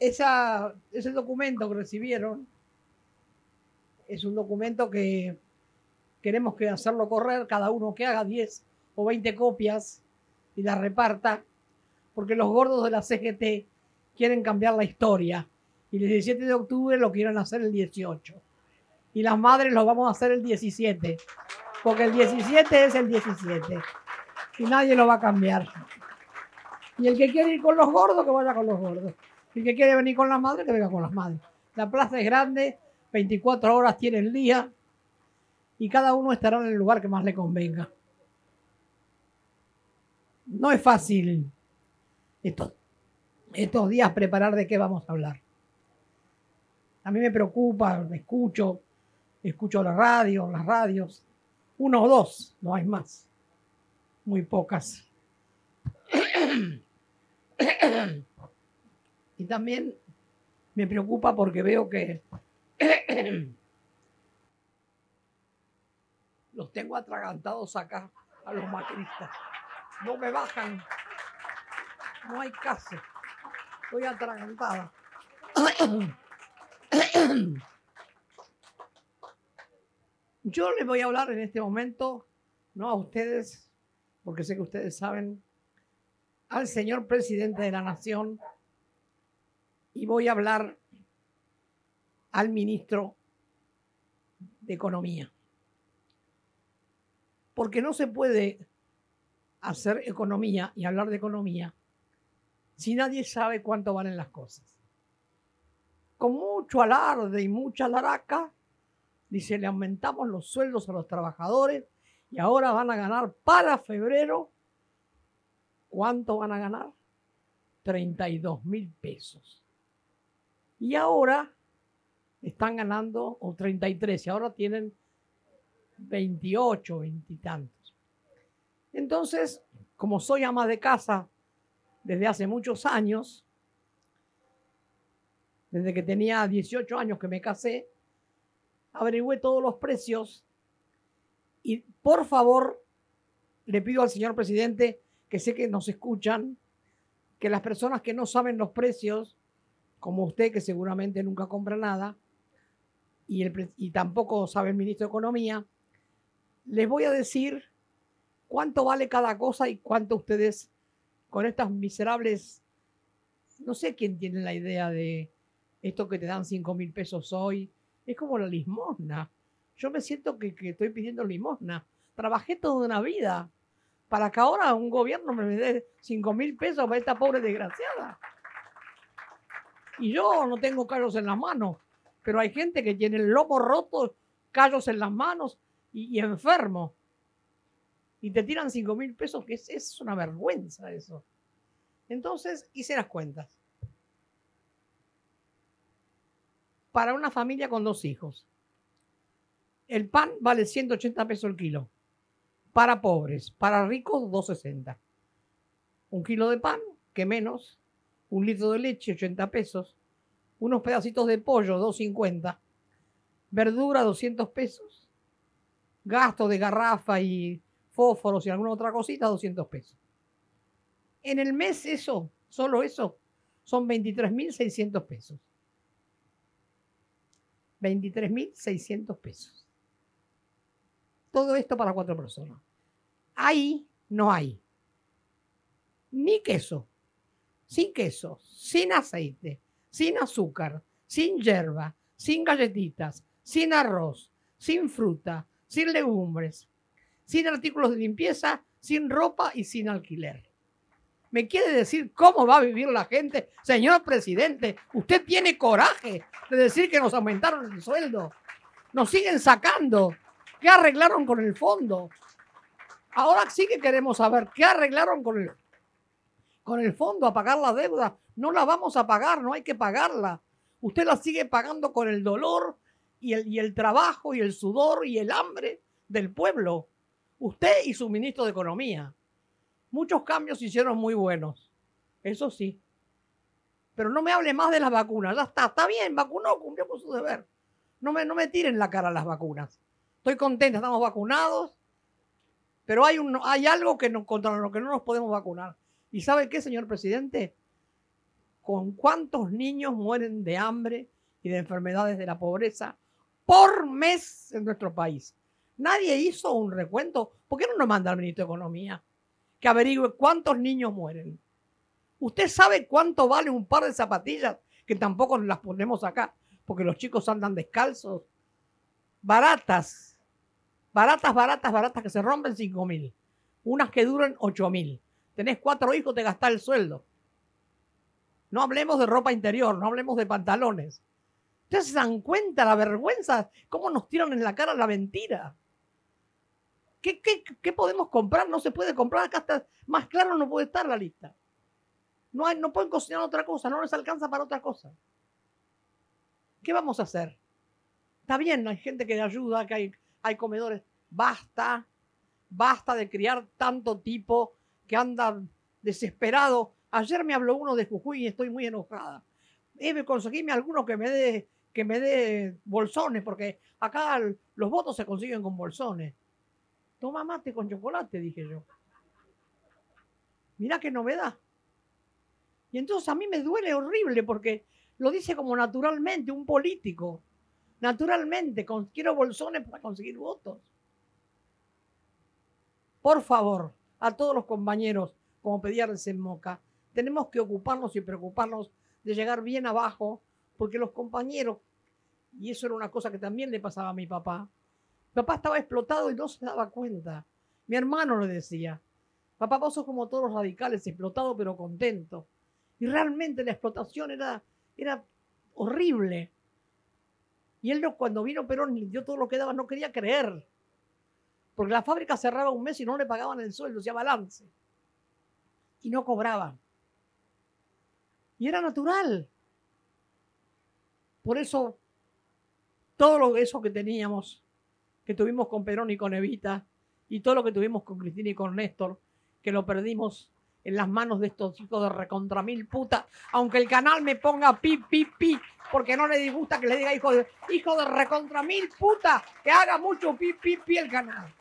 esa, ese documento que recibieron es un documento que queremos que hacerlo correr, cada uno que haga 10 o 20 copias y las reparta, porque los gordos de la CGT quieren cambiar la historia y el 17 de octubre lo quieren hacer el 18. Y las madres lo vamos a hacer el 17, porque el 17 es el 17 y nadie lo va a cambiar. Y el que quiere ir con los gordos, que vaya con los gordos. El que quiere venir con las madres, que venga con las madres. La plaza es grande, 24 horas tiene el día y cada uno estará en el lugar que más le convenga. No es fácil estos, estos días preparar de qué vamos a hablar. A mí me preocupa, me escucho, escucho la radio, las radios, uno o dos, no hay más, muy pocas. También me preocupa porque veo que los tengo atragantados acá a los macristas. No me bajan. No hay caso. Estoy atragantada. Yo les voy a hablar en este momento, no a ustedes, porque sé que ustedes saben, al señor presidente de la nación y voy a hablar al ministro de Economía. Porque no se puede hacer economía y hablar de economía si nadie sabe cuánto valen las cosas. Con mucho alarde y mucha laraca, dice, le aumentamos los sueldos a los trabajadores y ahora van a ganar para febrero, ¿cuánto van a ganar? 32 mil pesos. Y ahora están ganando, o 33, y ahora tienen 28, 20 y tantos. Entonces, como soy ama de casa desde hace muchos años, desde que tenía 18 años que me casé, averigüé todos los precios y por favor le pido al señor presidente que sé que nos escuchan, que las personas que no saben los precios, como usted que seguramente nunca compra nada, y, el, y tampoco sabe el ministro de Economía, les voy a decir cuánto vale cada cosa y cuánto ustedes con estas miserables, no sé quién tiene la idea de esto que te dan 5 mil pesos hoy, es como la limosna. Yo me siento que, que estoy pidiendo limosna. Trabajé toda una vida para que ahora un gobierno me dé 5 mil pesos para esta pobre desgraciada. Y yo no tengo callos en las manos, pero hay gente que tiene el lomo roto, callos en las manos y, enfermo. Y te tiran 5 mil pesos, que es, es una vergüenza eso. Entonces hice las cuentas. Para una familia con dos hijos, el pan vale 180 pesos el kilo. Para pobres, para ricos, 260. Un kilo de pan, que menos, un litro de leche, 80 pesos, unos pedacitos de pollo, 2.50, verdura, 200 pesos, gasto de garrafa y fósforos y alguna otra cosita, 200 pesos. En el mes eso, solo eso, son 23.600 pesos. 23.600 pesos. Todo esto para cuatro personas. Ahí no hay ni queso, sin queso, sin aceite, sin azúcar, sin hierba, sin galletitas, sin arroz, sin fruta, sin legumbres, sin artículos de limpieza, sin ropa y sin alquiler. ¿Me quiere decir cómo va a vivir la gente? Señor presidente, usted tiene coraje de decir que nos aumentaron el sueldo. Nos siguen sacando. ¿Qué arreglaron con el fondo? Ahora sí que queremos saber qué arreglaron con el, con el fondo a pagar la deuda. No la vamos a pagar, no hay que pagarla. Usted la sigue pagando con el dolor y el, y el trabajo y el sudor y el hambre del pueblo. Usted y su ministro de Economía. Muchos cambios se hicieron muy buenos. Eso sí. Pero no me hable más de las vacunas. Ya está, está bien, vacunó, cumplió con su deber. No me, no me tiren la cara las vacunas. Estoy contenta, estamos vacunados. Pero hay, un, hay algo que no, contra lo que no nos podemos vacunar. ¿Y sabe qué, señor presidente? con cuántos niños mueren de hambre y de enfermedades de la pobreza por mes en nuestro país. Nadie hizo un recuento. ¿Por qué no nos manda el ministro de Economía que averigüe cuántos niños mueren? ¿Usted sabe cuánto vale un par de zapatillas que tampoco las ponemos acá porque los chicos andan descalzos? Baratas, baratas, baratas, baratas que se rompen 5 mil. Unas que duran 8 mil. Tenés cuatro hijos, te gastás el sueldo. No hablemos de ropa interior, no hablemos de pantalones. Ustedes se dan cuenta la vergüenza, cómo nos tiran en la cara la mentira. ¿Qué, qué, podemos comprar? No se puede comprar. Acá está más claro, no puede estar la lista. No, hay, no pueden cocinar otra cosa, no les alcanza para otra cosa. ¿Qué vamos a hacer? Está bien, hay gente que ayuda, que hay, hay comedores. Basta, basta de criar tanto tipo que anda desesperado. Ayer me habló uno de Jujuy y estoy muy enojada. Debe conseguirme alguno que me dé que me dé bolsones, porque acá los votos se consiguen con bolsones. Toma mate con chocolate, dije yo. Mirá qué novedad. Y entonces a mí me duele horrible porque lo dice como naturalmente un político. Naturalmente, quiero bolsones para conseguir votos. Por favor, a todos los compañeros, como pedía en Moca, tenemos que ocuparnos y preocuparnos de llegar bien abajo, porque los compañeros, y eso era una cosa que también le pasaba a mi papá, Papá estaba explotado y no se daba cuenta. Mi hermano le decía, papá, vos sos como todos los radicales, explotado pero contento. Y realmente la explotación era, era horrible. Y él cuando vino Perón y dio todo lo que daba, no quería creer. Porque la fábrica cerraba un mes y no le pagaban el sueldo, hacía balance. Y no cobraban. Y era natural. Por eso, todo lo, eso que teníamos que tuvimos con Perón y con Evita y todo lo que tuvimos con Cristina y con Néstor, que lo perdimos en las manos de estos hijos de recontra mil puta, aunque el canal me ponga pi, pi, pi, porque no le disgusta que le diga hijo de, hijo de recontra mil puta, que haga mucho pi, pi, pi el canal.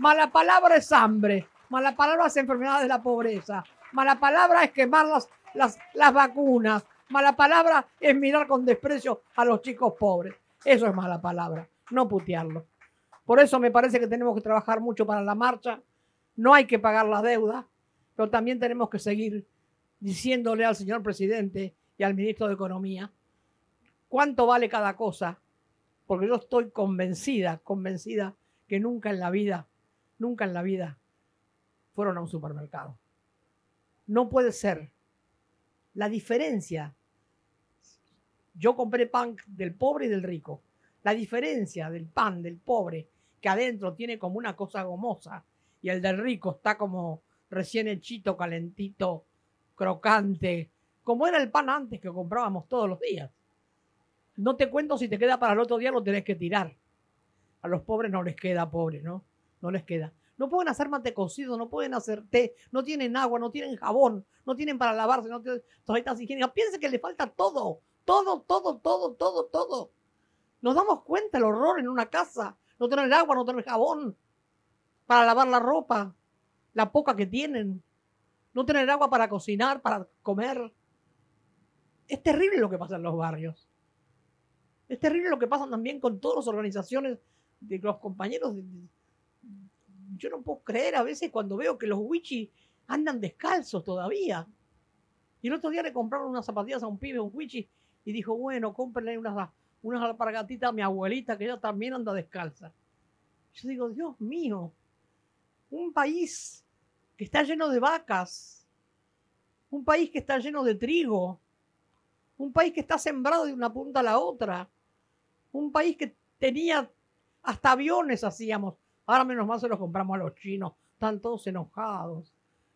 Mala palabra es hambre, mala palabra es enfermedad de la pobreza, mala palabra es quemar las, las, las vacunas, mala palabra es mirar con desprecio a los chicos pobres. Eso es mala palabra, no putearlo. Por eso me parece que tenemos que trabajar mucho para la marcha. No hay que pagar las deudas, pero también tenemos que seguir diciéndole al señor presidente y al ministro de Economía cuánto vale cada cosa, porque yo estoy convencida, convencida que nunca en la vida, nunca en la vida fueron a un supermercado. No puede ser. La diferencia yo compré pan del pobre y del rico. La diferencia del pan del pobre, que adentro tiene como una cosa gomosa, y el del rico está como recién hechito, calentito, crocante, como era el pan antes que comprábamos todos los días. No te cuento si te queda para el otro día, lo tenés que tirar. A los pobres no les queda pobre, ¿no? No les queda. No pueden hacer mate cocido, no pueden hacer té, no tienen agua, no tienen jabón, no tienen para lavarse, no tienen toallitas higiénicas. Piense que le falta todo todo, todo, todo, todo, todo. Nos damos cuenta el horror en una casa. No tener agua, no tener jabón para lavar la ropa, la poca que tienen. No tener agua para cocinar, para comer. Es terrible lo que pasa en los barrios. Es terrible lo que pasa también con todas las organizaciones de los compañeros. Yo no puedo creer a veces cuando veo que los wichis andan descalzos todavía. Y el otro día le compraron unas zapatillas a un pibe, un wichi, y dijo, bueno, cómprenle unas, unas alpargatitas a mi abuelita, que ella también anda descalza. Yo digo, Dios mío, un país que está lleno de vacas, un país que está lleno de trigo, un país que está sembrado de una punta a la otra, un país que tenía hasta aviones hacíamos, ahora menos mal se los compramos a los chinos, están todos enojados,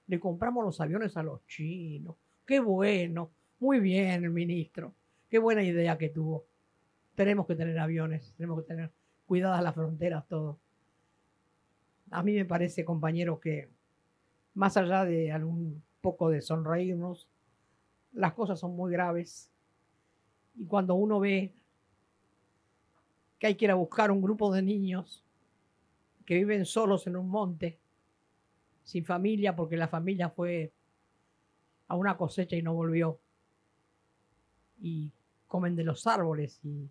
le compramos los aviones a los chinos, qué bueno, muy bien ministro. Qué buena idea que tuvo. Tenemos que tener aviones, tenemos que tener cuidadas las fronteras, todo. A mí me parece, compañero, que más allá de algún poco de sonreírnos, las cosas son muy graves. Y cuando uno ve que hay que ir a buscar un grupo de niños que viven solos en un monte, sin familia, porque la familia fue a una cosecha y no volvió. Y comen de los árboles y,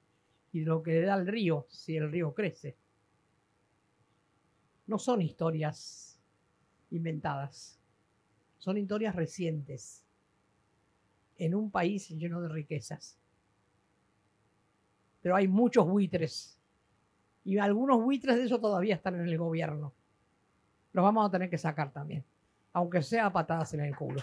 de lo que le da el río si el río crece. No son historias inventadas, son historias recientes en un país lleno de riquezas. Pero hay muchos buitres y algunos buitres de eso todavía están en el gobierno. Los vamos a tener que sacar también, aunque sea patadas en el culo.